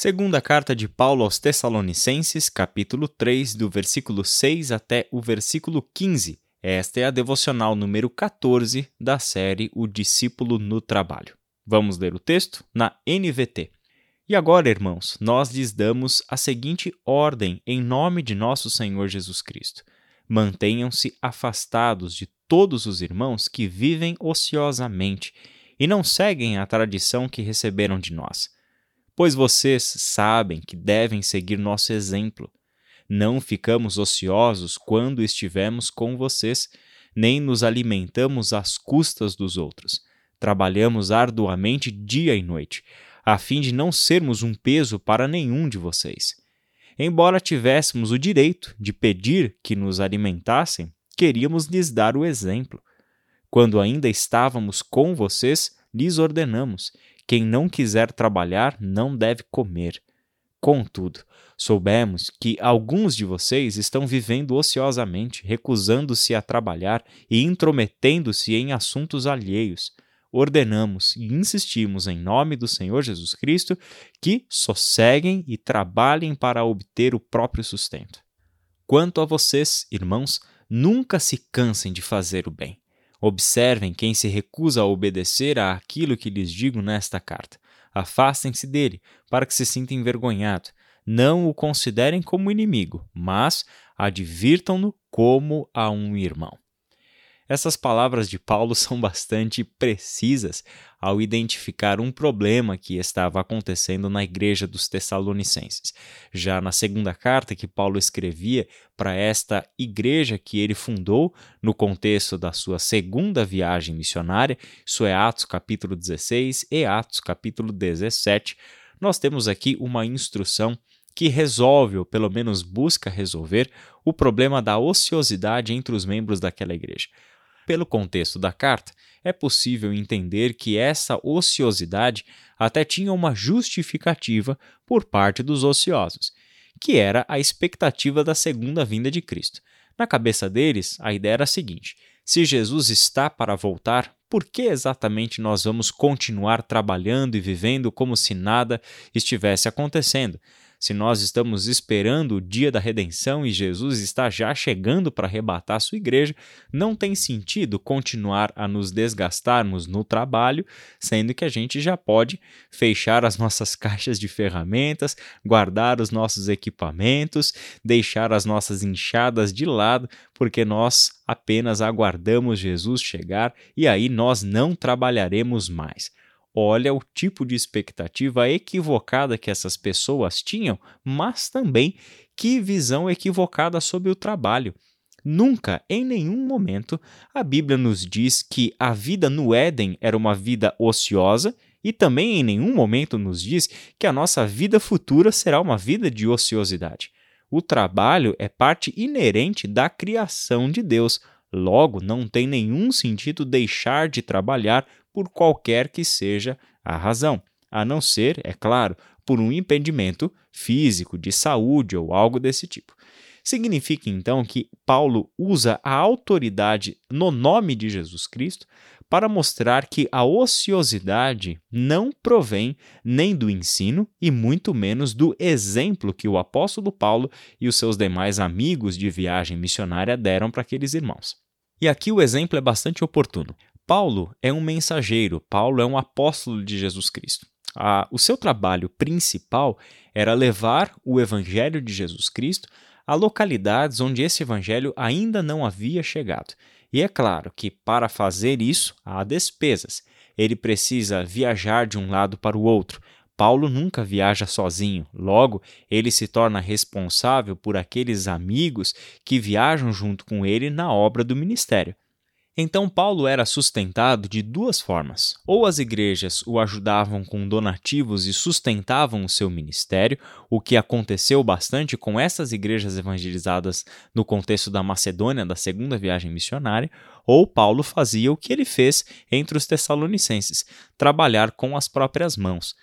Segunda carta de Paulo aos Tessalonicenses, capítulo 3, do versículo 6 até o versículo 15. Esta é a devocional número 14 da série O Discípulo no Trabalho. Vamos ler o texto na NVT. E agora, irmãos, nós lhes damos a seguinte ordem em nome de nosso Senhor Jesus Cristo: mantenham-se afastados de todos os irmãos que vivem ociosamente e não seguem a tradição que receberam de nós pois vocês sabem que devem seguir nosso exemplo. Não ficamos ociosos quando estivemos com vocês, nem nos alimentamos às custas dos outros. Trabalhamos arduamente dia e noite, a fim de não sermos um peso para nenhum de vocês. Embora tivéssemos o direito de pedir que nos alimentassem, queríamos lhes dar o exemplo. Quando ainda estávamos com vocês, lhes ordenamos quem não quiser trabalhar não deve comer. Contudo, soubemos que alguns de vocês estão vivendo ociosamente, recusando-se a trabalhar e intrometendo-se em assuntos alheios. Ordenamos e insistimos em nome do Senhor Jesus Cristo que sosseguem e trabalhem para obter o próprio sustento. Quanto a vocês, irmãos, nunca se cansem de fazer o bem. Observem quem se recusa a obedecer a aquilo que lhes digo nesta carta. Afastem-se dele, para que se sinta envergonhado. Não o considerem como inimigo, mas advirtam-no como a um irmão. Essas palavras de Paulo são bastante precisas ao identificar um problema que estava acontecendo na igreja dos Tessalonicenses. Já na segunda carta que Paulo escrevia para esta igreja que ele fundou no contexto da sua segunda viagem missionária, isso é Atos capítulo 16 e Atos capítulo 17, nós temos aqui uma instrução que resolve, ou pelo menos busca resolver, o problema da ociosidade entre os membros daquela igreja. Pelo contexto da carta, é possível entender que essa ociosidade até tinha uma justificativa por parte dos ociosos, que era a expectativa da segunda vinda de Cristo. Na cabeça deles, a ideia era a seguinte: se Jesus está para voltar, por que exatamente nós vamos continuar trabalhando e vivendo como se nada estivesse acontecendo? Se nós estamos esperando o dia da redenção e Jesus está já chegando para arrebatar sua igreja, não tem sentido continuar a nos desgastarmos no trabalho, sendo que a gente já pode fechar as nossas caixas de ferramentas, guardar os nossos equipamentos, deixar as nossas enxadas de lado, porque nós apenas aguardamos Jesus chegar e aí nós não trabalharemos mais olha o tipo de expectativa equivocada que essas pessoas tinham, mas também que visão equivocada sobre o trabalho. Nunca, em nenhum momento, a Bíblia nos diz que a vida no Éden era uma vida ociosa e também em nenhum momento nos diz que a nossa vida futura será uma vida de ociosidade. O trabalho é parte inerente da criação de Deus. Logo, não tem nenhum sentido deixar de trabalhar por qualquer que seja a razão, a não ser, é claro, por um impedimento físico, de saúde ou algo desse tipo. Significa então que Paulo usa a autoridade no nome de Jesus Cristo para mostrar que a ociosidade não provém nem do ensino e muito menos do exemplo que o apóstolo Paulo e os seus demais amigos de viagem missionária deram para aqueles irmãos. E aqui o exemplo é bastante oportuno. Paulo é um mensageiro, Paulo é um apóstolo de Jesus Cristo. O seu trabalho principal era levar o evangelho de Jesus Cristo a localidades onde esse evangelho ainda não havia chegado. E é claro que para fazer isso há despesas. Ele precisa viajar de um lado para o outro. Paulo nunca viaja sozinho, logo, ele se torna responsável por aqueles amigos que viajam junto com ele na obra do ministério. Então, Paulo era sustentado de duas formas. Ou as igrejas o ajudavam com donativos e sustentavam o seu ministério, o que aconteceu bastante com essas igrejas evangelizadas no contexto da Macedônia, da segunda viagem missionária, ou Paulo fazia o que ele fez entre os Tessalonicenses, trabalhar com as próprias mãos.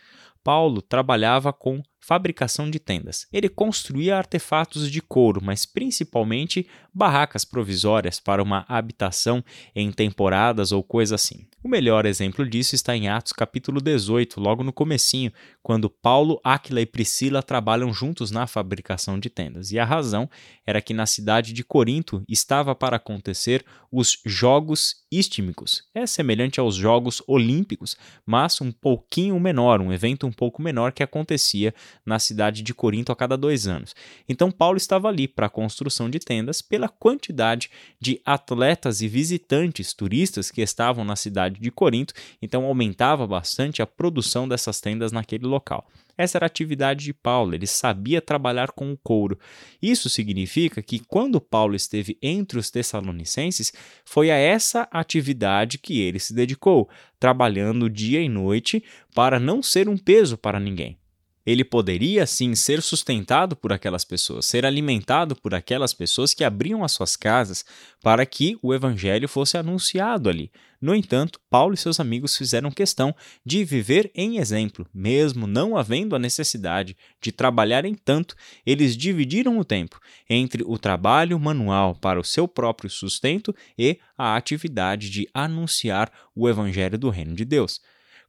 Paulo trabalhava com fabricação de tendas. Ele construía artefatos de couro, mas principalmente barracas provisórias para uma habitação em temporadas ou coisa assim. O melhor exemplo disso está em Atos capítulo 18, logo no comecinho, quando Paulo, Áquila e Priscila trabalham juntos na fabricação de tendas. E a razão era que na cidade de Corinto estava para acontecer os Jogos Istímicos. É semelhante aos Jogos Olímpicos, mas um pouquinho menor, um evento um pouco menor que acontecia na cidade de Corinto a cada dois anos. Então Paulo estava ali para a construção de tendas pela quantidade de atletas e visitantes turistas que estavam na cidade de Corinto, então aumentava bastante a produção dessas tendas naquele local. Essa era a atividade de Paulo, ele sabia trabalhar com o couro. Isso significa que quando Paulo esteve entre os Tessalonicenses, foi a essa atividade que ele se dedicou, trabalhando dia e noite para não ser um peso para ninguém. Ele poderia sim ser sustentado por aquelas pessoas, ser alimentado por aquelas pessoas que abriam as suas casas para que o evangelho fosse anunciado ali. No entanto, Paulo e seus amigos fizeram questão de viver em exemplo, mesmo não havendo a necessidade de trabalharem tanto, eles dividiram o tempo entre o trabalho manual para o seu próprio sustento e a atividade de anunciar o evangelho do reino de Deus.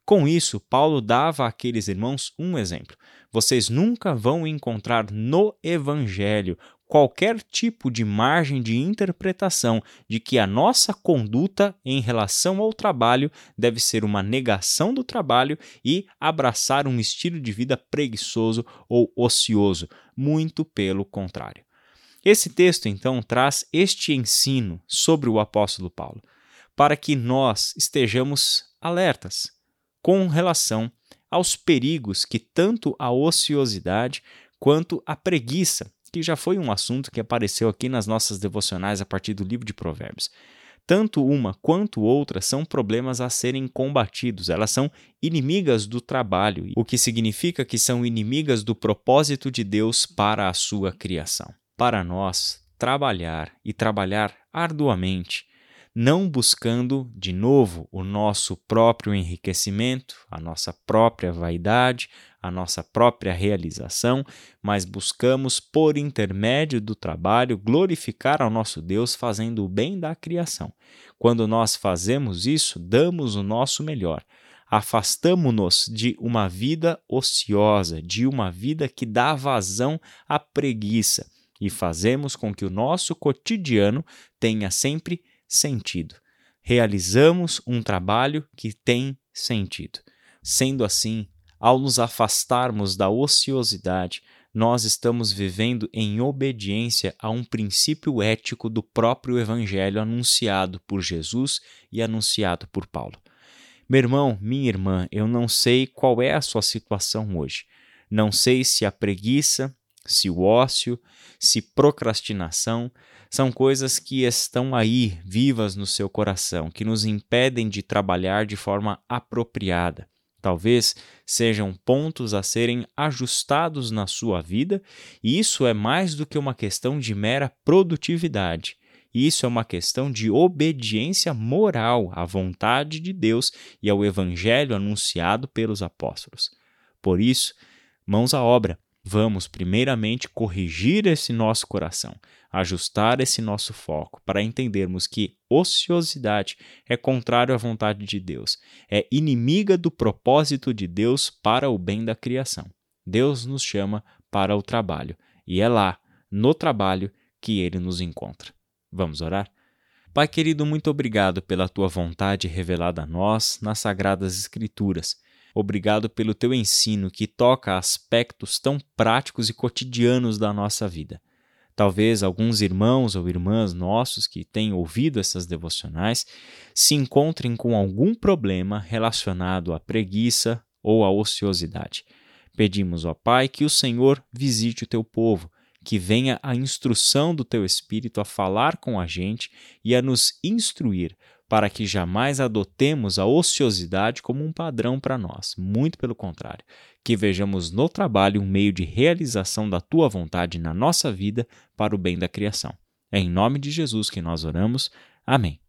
Com isso, Paulo dava àqueles irmãos um exemplo. Vocês nunca vão encontrar no Evangelho qualquer tipo de margem de interpretação de que a nossa conduta em relação ao trabalho deve ser uma negação do trabalho e abraçar um estilo de vida preguiçoso ou ocioso. Muito pelo contrário. Esse texto, então, traz este ensino sobre o apóstolo Paulo, para que nós estejamos alertas com relação aos perigos que tanto a ociosidade quanto a preguiça, que já foi um assunto que apareceu aqui nas nossas devocionais a partir do livro de Provérbios. Tanto uma quanto outra são problemas a serem combatidos, elas são inimigas do trabalho, o que significa que são inimigas do propósito de Deus para a sua criação. Para nós, trabalhar e trabalhar arduamente não buscando, de novo, o nosso próprio enriquecimento, a nossa própria vaidade, a nossa própria realização, mas buscamos, por intermédio do trabalho, glorificar ao nosso Deus fazendo o bem da criação. Quando nós fazemos isso, damos o nosso melhor. Afastamo-nos de uma vida ociosa, de uma vida que dá vazão à preguiça, e fazemos com que o nosso cotidiano tenha sempre sentido. Realizamos um trabalho que tem sentido. Sendo assim, ao nos afastarmos da ociosidade, nós estamos vivendo em obediência a um princípio ético do próprio Evangelho anunciado por Jesus e anunciado por Paulo. Meu irmão, minha irmã, eu não sei qual é a sua situação hoje. Não sei se a preguiça, se o ócio, se procrastinação, são coisas que estão aí vivas no seu coração, que nos impedem de trabalhar de forma apropriada. Talvez sejam pontos a serem ajustados na sua vida, e isso é mais do que uma questão de mera produtividade. Isso é uma questão de obediência moral à vontade de Deus e ao evangelho anunciado pelos apóstolos. Por isso, mãos à obra Vamos, primeiramente, corrigir esse nosso coração, ajustar esse nosso foco para entendermos que ociosidade é contrário à vontade de Deus, é inimiga do propósito de Deus para o bem da criação. Deus nos chama para o trabalho e é lá, no trabalho, que ele nos encontra. Vamos orar? Pai querido, muito obrigado pela tua vontade revelada a nós nas Sagradas Escrituras. Obrigado pelo teu ensino que toca aspectos tão práticos e cotidianos da nossa vida. Talvez alguns irmãos ou irmãs nossos que têm ouvido essas devocionais se encontrem com algum problema relacionado à preguiça ou à ociosidade. Pedimos, ó Pai, que o Senhor visite o teu povo, que venha a instrução do teu Espírito a falar com a gente e a nos instruir para que jamais adotemos a ociosidade como um padrão para nós. Muito pelo contrário, que vejamos no trabalho um meio de realização da tua vontade na nossa vida para o bem da criação. É em nome de Jesus que nós oramos. Amém.